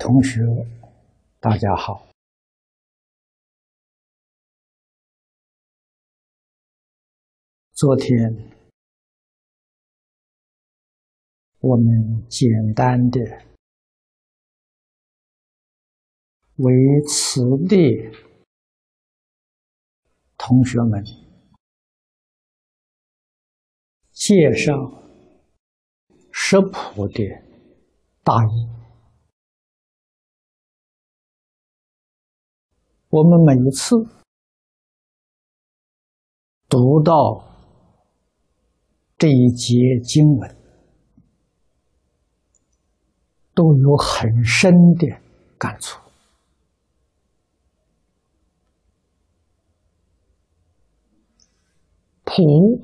同学，大家好。昨天我们简单的为此地同学们介绍食谱的大意。我们每一次读到这一节经文，都有很深的感触。普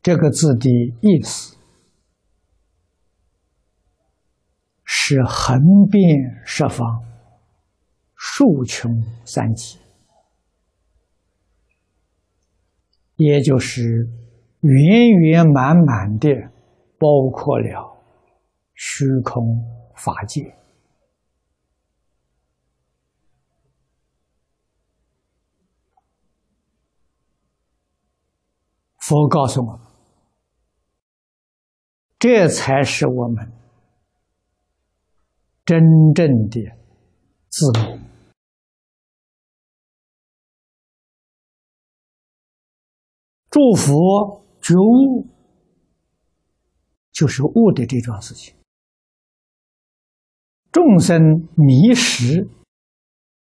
这个字的意思是横遍十方。数穷三极，也就是圆圆满满的包括了虚空法界。佛告诉我们，这才是我们真正的自由。祝福觉悟，就是悟的这桩事情；众生迷失，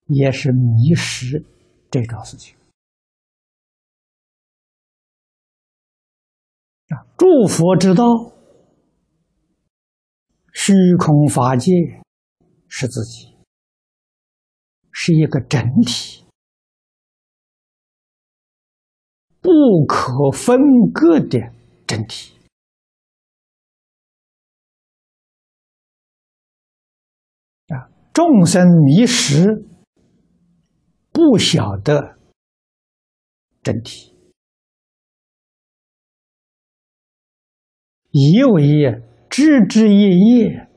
也是迷失这桩事情。啊，诸佛之道，虚空法界是自己，是一个整体。不可分割的整体啊！众生迷失，不晓得真体，以为枝枝叶叶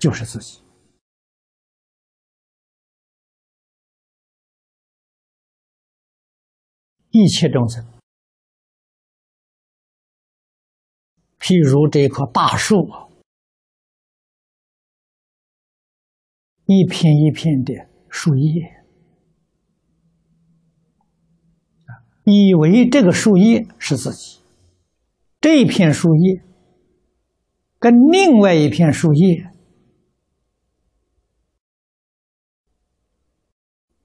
就是自己，一切众生。譬如这棵大树，一片一片的树叶，以为这个树叶是自己，这片树叶跟另外一片树叶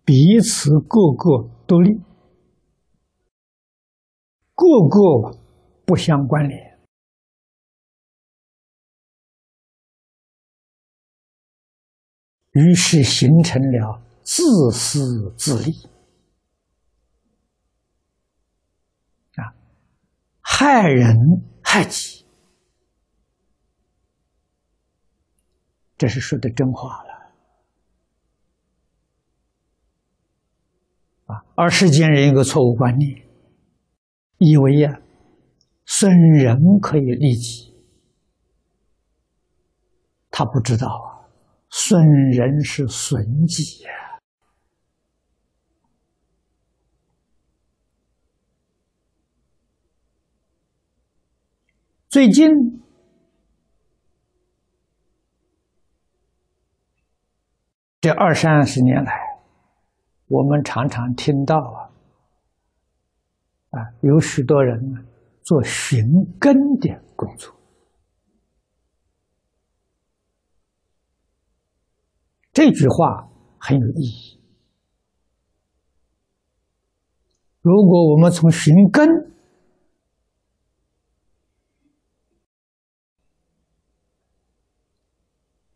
彼此各个独立，各个不相关联。于是形成了自私自利啊，害人害己，这是说的真话了啊！而世间人一个错误观念，以为呀，损人可以利己，他不知道啊。损人是损己呀！最近这二三十年来，我们常常听到啊，啊，有许多人做寻根的工作。这句话很有意义。如果我们从寻根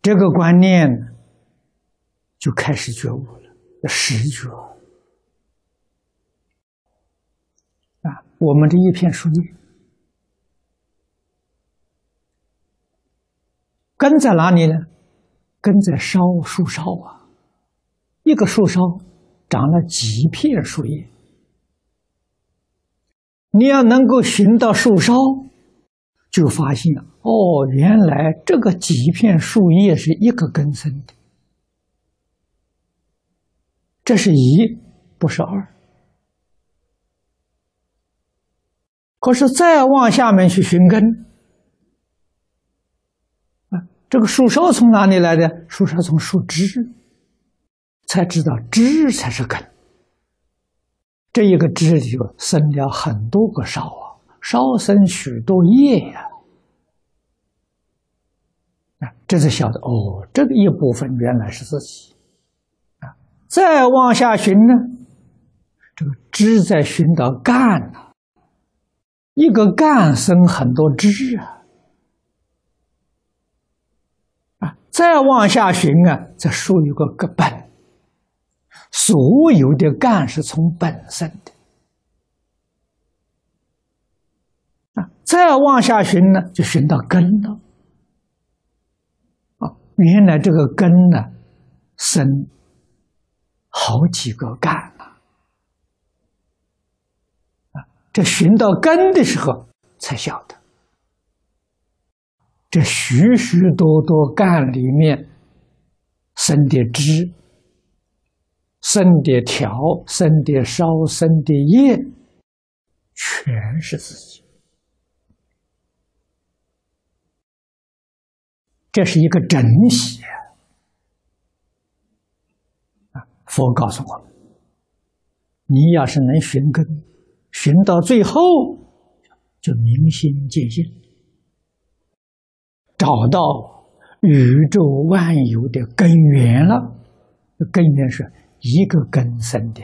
这个观念就开始觉悟了，要实觉啊！我们这一片树叶根在哪里呢？根在烧树梢啊，一个树梢长了几片树叶，你要能够寻到树梢，就发现哦，原来这个几片树叶是一个根生的，这是一，不是二。可是再往下面去寻根，这个树梢从哪里来的？树梢从树枝，才知道枝才是根。这一个枝就生了很多个梢啊。梢生许多叶呀，啊，这才晓得哦，这个一部分原来是自己，啊，再往下寻呢，这个枝在寻到干了，一个干生很多枝啊，啊，再往下寻啊，这树有个根本，所有的干是从本生的啊。再往下寻呢，就寻到根了。啊，原来这个根呢，生好几个干了。啊，这寻到根的时候，才晓得，这许许多多干里面生的枝、生的条、生的梢、生的叶，全是自己。这是一个整体啊！佛告诉我们：你要是能寻根，寻到最后，就明心见性，找到宇宙万有的根源了。根源是一个根生的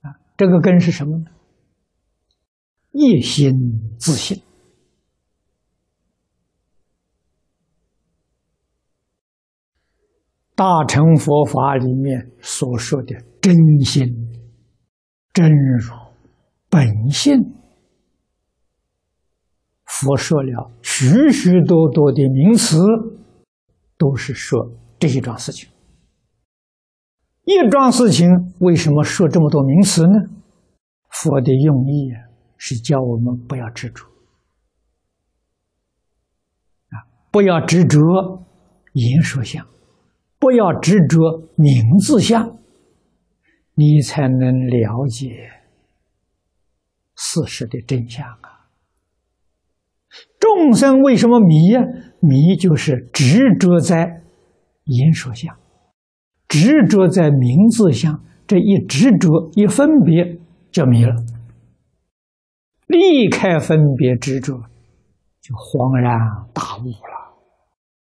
啊！这个根是什么呢？一心自信。大乘佛法里面所说的真心、真如、本性，佛说了许许多多的名词，都是说这一桩事情。一桩事情为什么说这么多名词呢？佛的用意啊，是教我们不要执着啊，不要执着言说相。不要执着名字相，你才能了解事实的真相啊！众生为什么迷呀？迷就是执着在言说相，执着在名字相，这一执着一分别就迷了。离开分别执着，就恍然大悟了。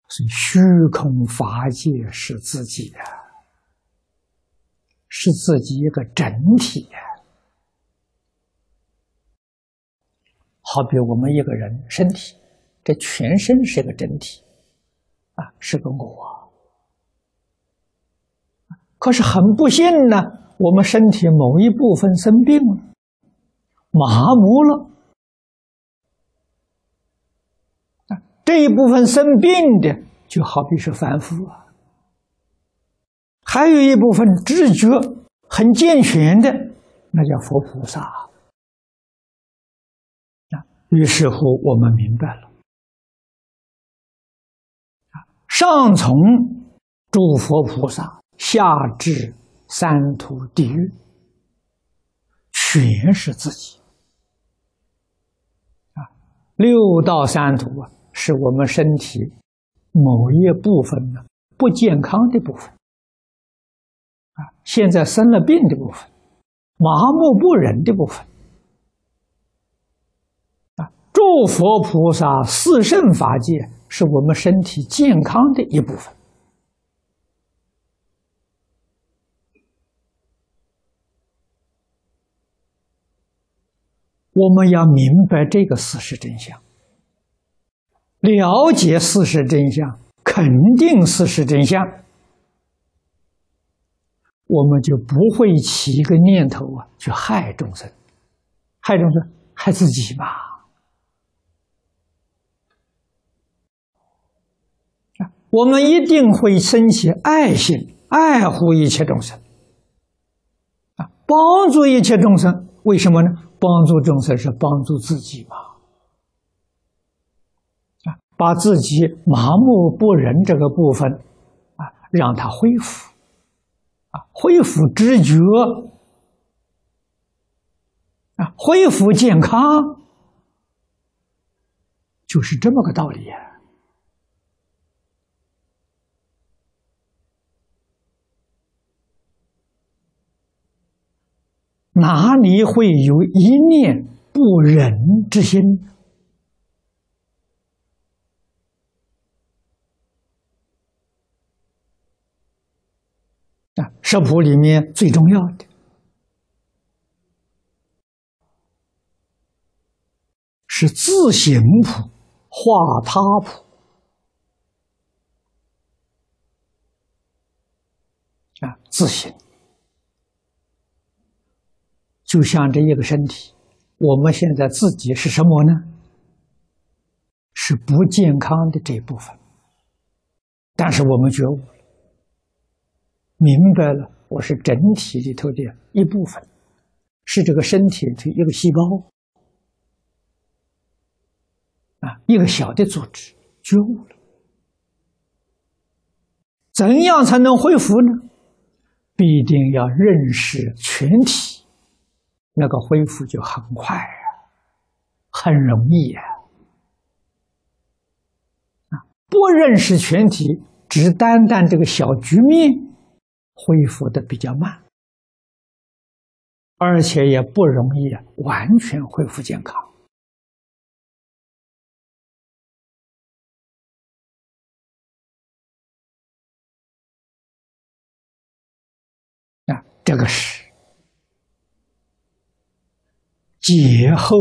所以虚空法界是自己的，是自己一个整体呀。好比我们一个人身体，这全身是个整体，啊，是个我。可是很不幸呢，我们身体某一部分生病了，麻木了。这一部分生病的，就好比是凡夫啊；还有一部分知觉很健全的，那叫佛菩萨啊。于是乎，我们明白了上从诸佛菩萨，下至三途地狱，全是自己啊。六道三途啊。是我们身体某一部分呢不健康的部分啊，现在生了病的部分，麻木不仁的部分啊，诸佛菩萨四圣法界是我们身体健康的一部分。我们要明白这个事实真相。了解事实真相，肯定事实真相，我们就不会起一个念头啊，去害众生，害众生，害自己吧。啊，我们一定会升起爱心，爱护一切众生，啊，帮助一切众生。为什么呢？帮助众生是帮助自己嘛。啊把自己麻木不仁这个部分啊，让它恢复，啊，恢复知觉，啊，恢复健康，就是这么个道理呀。哪里会有一念不忍之心？啊，食谱里面最重要的是自行谱、化他谱啊，自行。就像这一个身体，我们现在自己是什么呢？是不健康的这一部分。但是我们觉悟了，明白了，我是整体里头的一部分，是这个身体的一个细胞啊，一个小的组织，觉悟了。怎样才能恢复呢？必定要认识全体。那个恢复就很快呀，很容易呀。啊，不认识全体，只单单这个小局面，恢复的比较慢，而且也不容易完全恢复健康。啊，这个是。劫后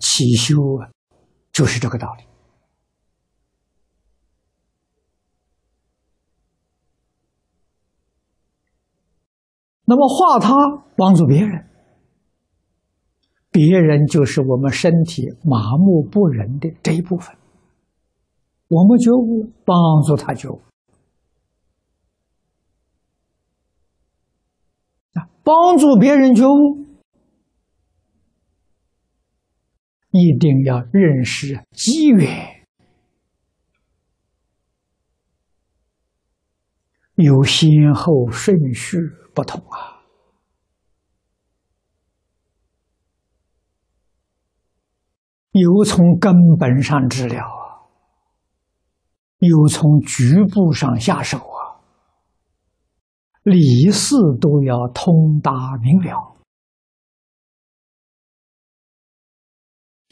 起修啊，就是这个道理。那么化他帮助别人，别人就是我们身体麻木不仁的这一部分。我们觉悟，帮助他觉悟啊，帮助别人觉悟。一定要认识机缘，有先后顺序不同啊，有从根本上治疗啊，有从局部上下手啊，理事都要通达明了。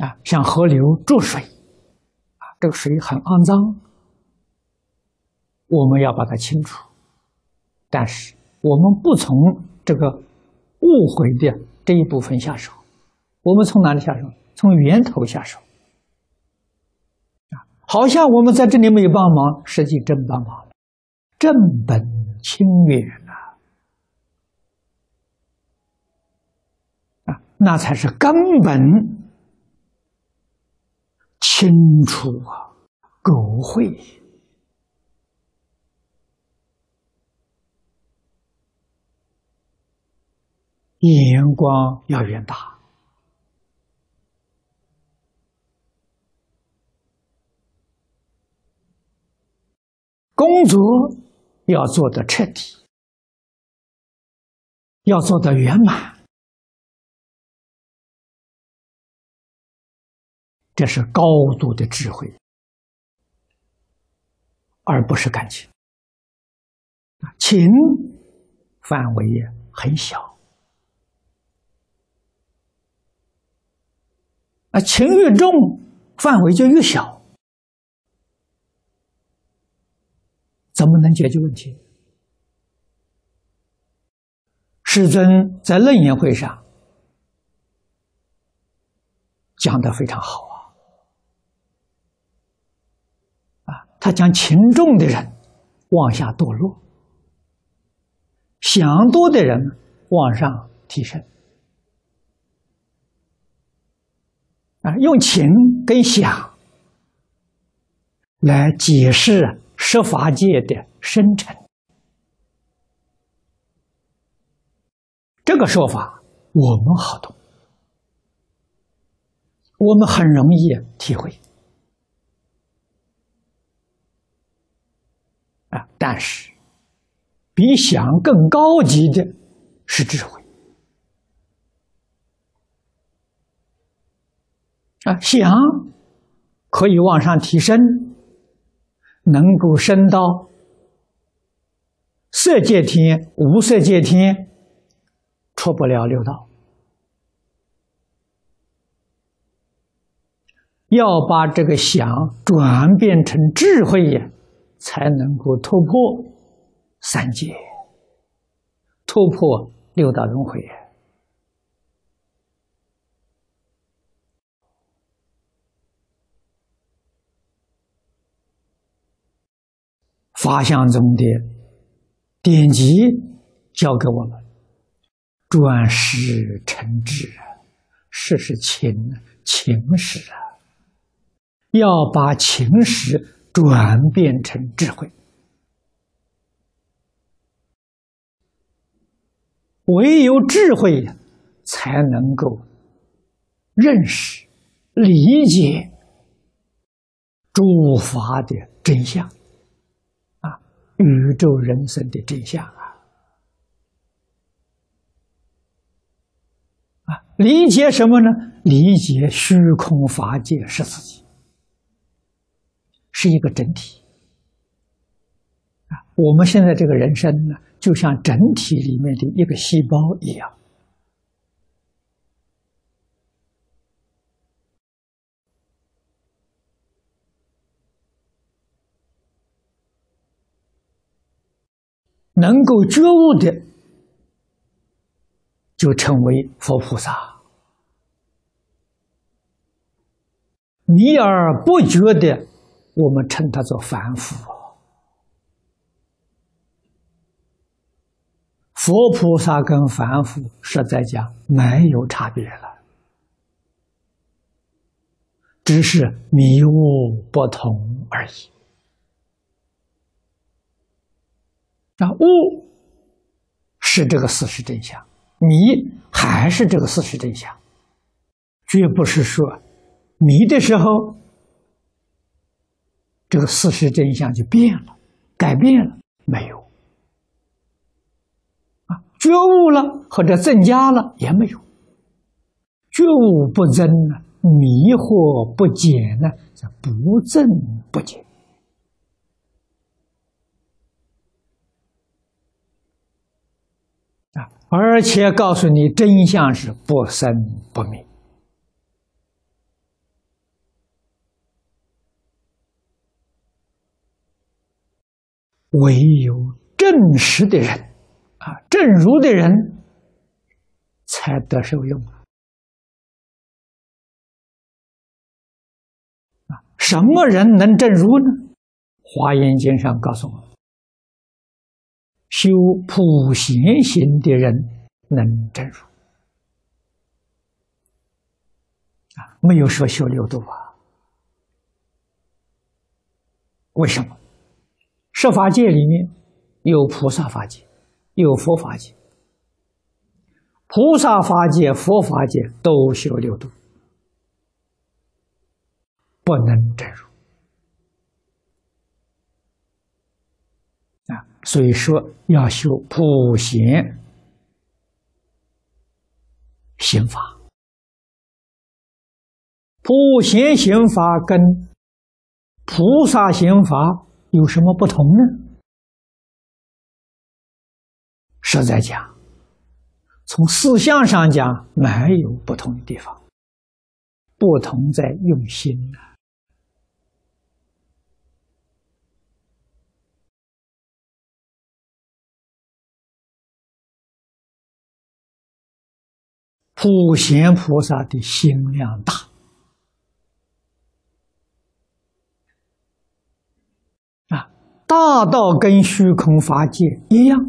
啊，像河流注水，啊，这个水很肮脏，我们要把它清除。但是我们不从这个误会的这一部分下手，我们从哪里下手？从源头下手。啊，好像我们在这里没有帮忙，实际真帮忙了，正本清源啊，啊，那才是根本。清楚啊，狗会，眼光要远大，工作要做的彻底，要做的圆满。这是高度的智慧，而不是感情。情范围很小，啊，情越重，范围就越小，怎么能解决问题？世尊在楞严会上讲的非常好啊。他将情重的人往下堕落，想多的人往上提升。啊，用情跟想来解释十法界的生成，这个说法我们好懂，我们很容易体会。但是比想更高级的是智慧啊！想可以往上提升，能够升到色界天、无色界天，出不了六道。要把这个想转变成智慧呀，才能够突破三界，突破六道轮回。法相中的典籍教给我们：转世成智，识是情，情识啊。要把情史转变成智慧，唯有智慧才能够认识、理解诸法的真相，啊，宇宙人生的真相啊！啊，理解什么呢？理解虚空法界是自己。是一个整体啊！我们现在这个人生呢，就像整体里面的一个细胞一样，能够觉悟的，就成为佛菩萨；迷而不觉的。我们称它做凡夫，佛菩萨跟凡夫实在讲没有差别了，只是迷悟不同而已。那，悟是这个事实真相，迷还是这个事实真相，绝不是说迷的时候。这个事实真相就变了，改变了没有？啊，觉悟了或者增加了也没有。觉悟不增呢，迷惑不减呢，叫不增不减。啊，而且告诉你真相是不生不灭。唯有正实的人，啊，正如的人，才得受用啊！什么人能正如呢？《华严经》上告诉我们，修普贤行的人能正如啊，没有说修六度啊？为什么？设法界里面有菩萨法界，有佛法界。菩萨法界、佛法界都修六度，不能真如啊！所以说要修普贤行法，普贤行法跟菩萨行法。有什么不同呢？实在讲，从思想上讲，没有不同的地方，不同在用心呐。普贤菩萨的心量大。大道跟虚空法界一样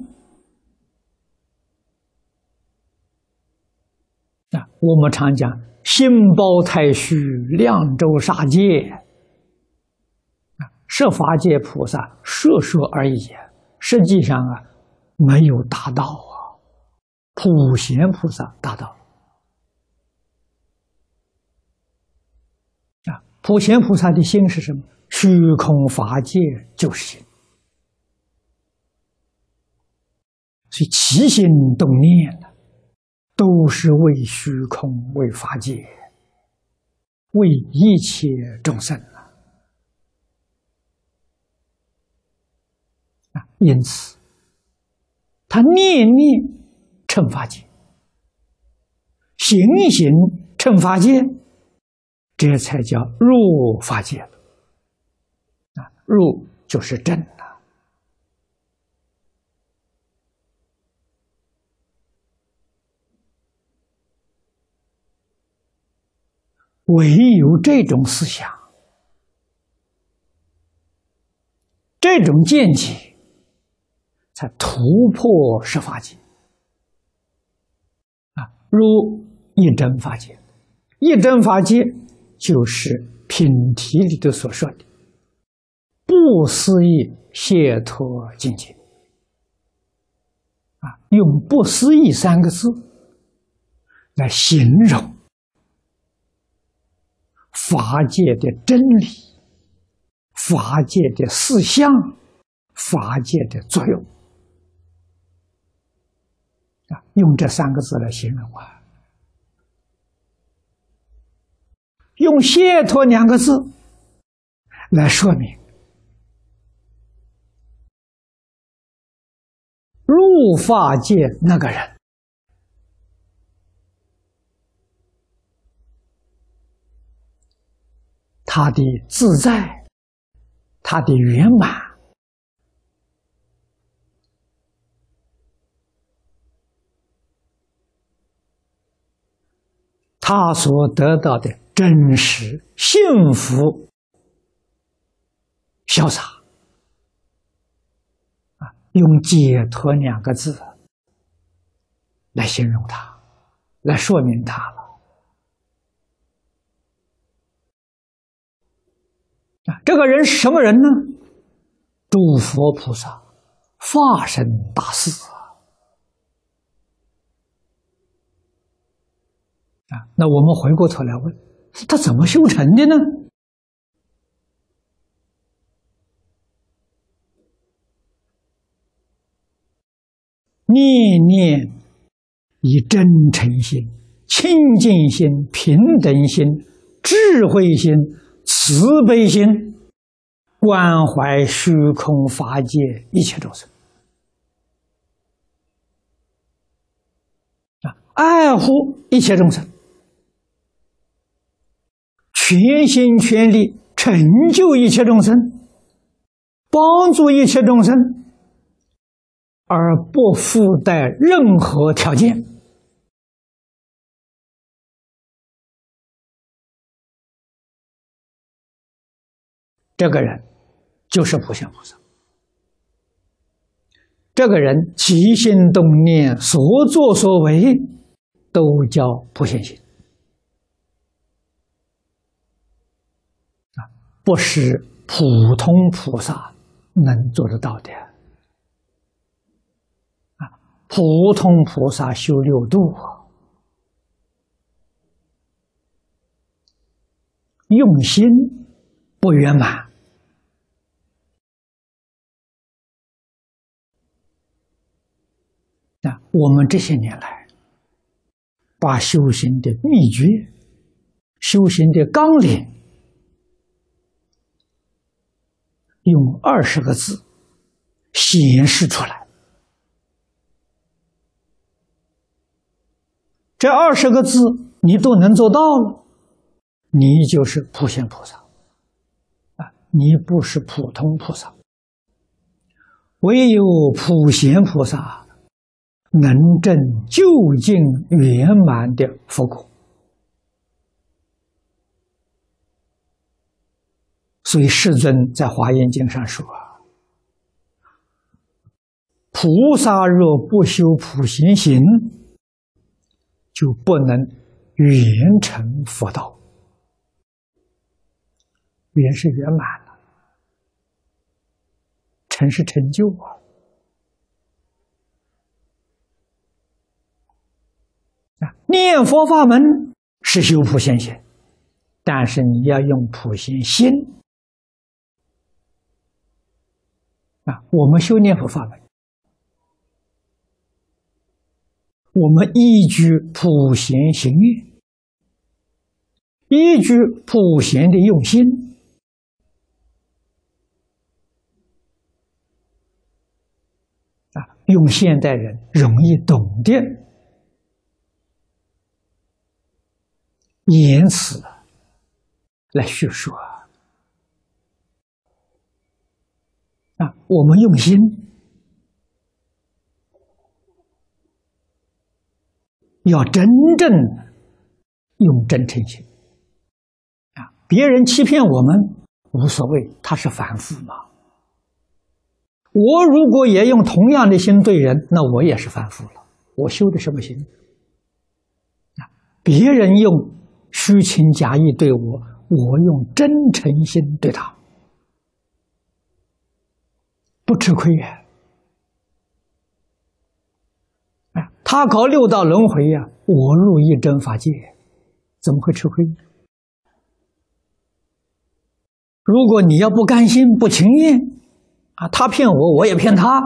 啊！我们常讲“心包太虚，量周沙界”，啊，设法界菩萨说说而已，实际上啊，没有达到啊，普贤菩萨达到啊！普贤菩萨的心是什么？虚空法界就是心。所以起心动念呢，都是为虚空、为法界、为一切众生啊！啊，因此他念念称法界，行行称法界，这才叫入法界了。啊，入就是正。唯有这种思想、这种见解，才突破十法界啊！如一真法界，一真法界就是品题里头所说的不思议解脱境界啊，用“不思议”三个字来形容。法界的真理，法界的思想，法界的作用啊，用这三个字来形容啊，用“解脱”两个字来说明，入法界那个人。他的自在，他的圆满，他所得到的真实幸福、潇洒，啊，用解脱两个字来形容他，来说明他了。啊这个人是什么人呢？诸佛菩萨、化身大士啊！那我们回过头来问，他怎么修成的呢？念念以真诚心、清净心、平等心、智慧心。慈悲心，关怀虚空法界一切众生啊，爱护一切众生，全心全力成就一切众生，帮助一切众生，而不附带任何条件。这个人就是普贤菩萨。这个人起心动念、所作所为，都叫普贤行啊，不是普通菩萨能做得到的啊。普通菩萨修六度，用心不圆满。啊，我们这些年来，把修行的秘诀、修行的纲领，用二十个字显示出来。这二十个字你都能做到了，你就是普贤菩萨啊！你不是普通菩萨，唯有普贤菩萨。能证究竟圆满的佛果，所以世尊在华严经上说：“菩萨若不修普贤行，就不能圆成佛道。圆是圆满了，成是成就啊。”啊念佛法门是修普贤行，但是你要用普贤心啊！我们修念佛法门，我们依据普贤行愿，依据普贤的用心，啊，用现代人容易懂的言辞来叙述啊，我们用心。要真正用真诚心啊！别人欺骗我们无所谓，他是凡夫嘛。我如果也用同样的心对人，那我也是凡夫了。我修的什么心啊？别人用虚情假意对我，我用真诚心对他，不吃亏呀。他搞六道轮回呀，我入一真法界，怎么会吃亏？如果你要不甘心、不情愿，啊，他骗我，我也骗他，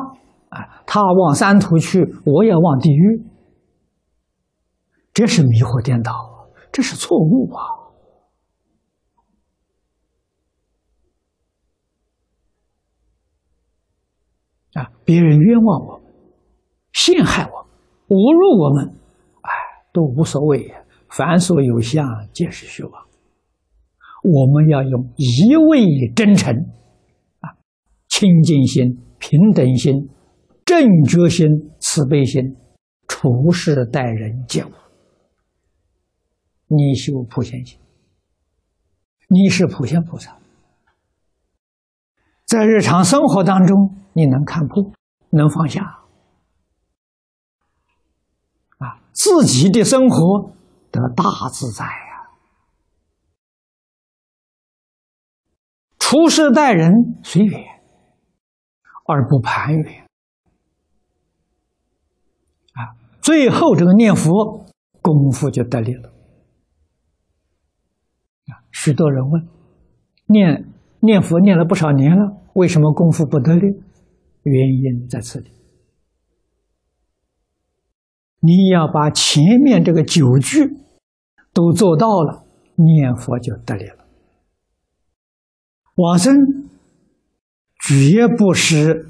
啊，他往三途去，我也往地狱，这是迷惑颠倒，这是错误啊！啊，别人冤枉我们，陷害我。侮辱我们，哎，都无所谓。凡所有相，皆是虚妄。我们要用一味真诚，啊，清净心、平等心、正觉心、慈悲心，处事待人接物。你修普贤行，你是普贤菩萨，在日常生活当中，你能看破，能放下。啊自己的生活得大自在呀，处事待人随缘而不攀缘啊，最后这个念佛功夫就得力了。许多人问，念念佛念了不少年了，为什么功夫不得力？原因在此里。你要把前面这个九句都做到了，念佛就得力了。往生绝不是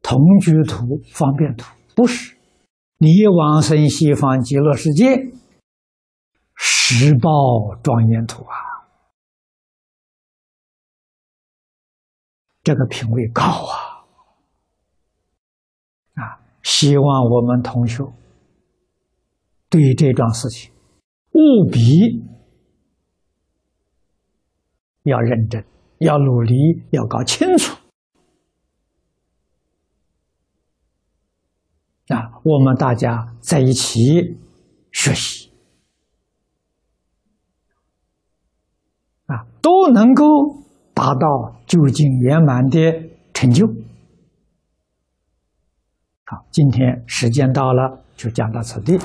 同居土、方便土，不是。你往生西方极乐世界，十报庄严土啊！这个品位高啊！啊！希望我们同学对这桩事情务必要认真，要努力，要搞清楚啊！我们大家在一起学习啊，都能够达到究竟圆满的成就。好，今天时间到了，就讲到此地。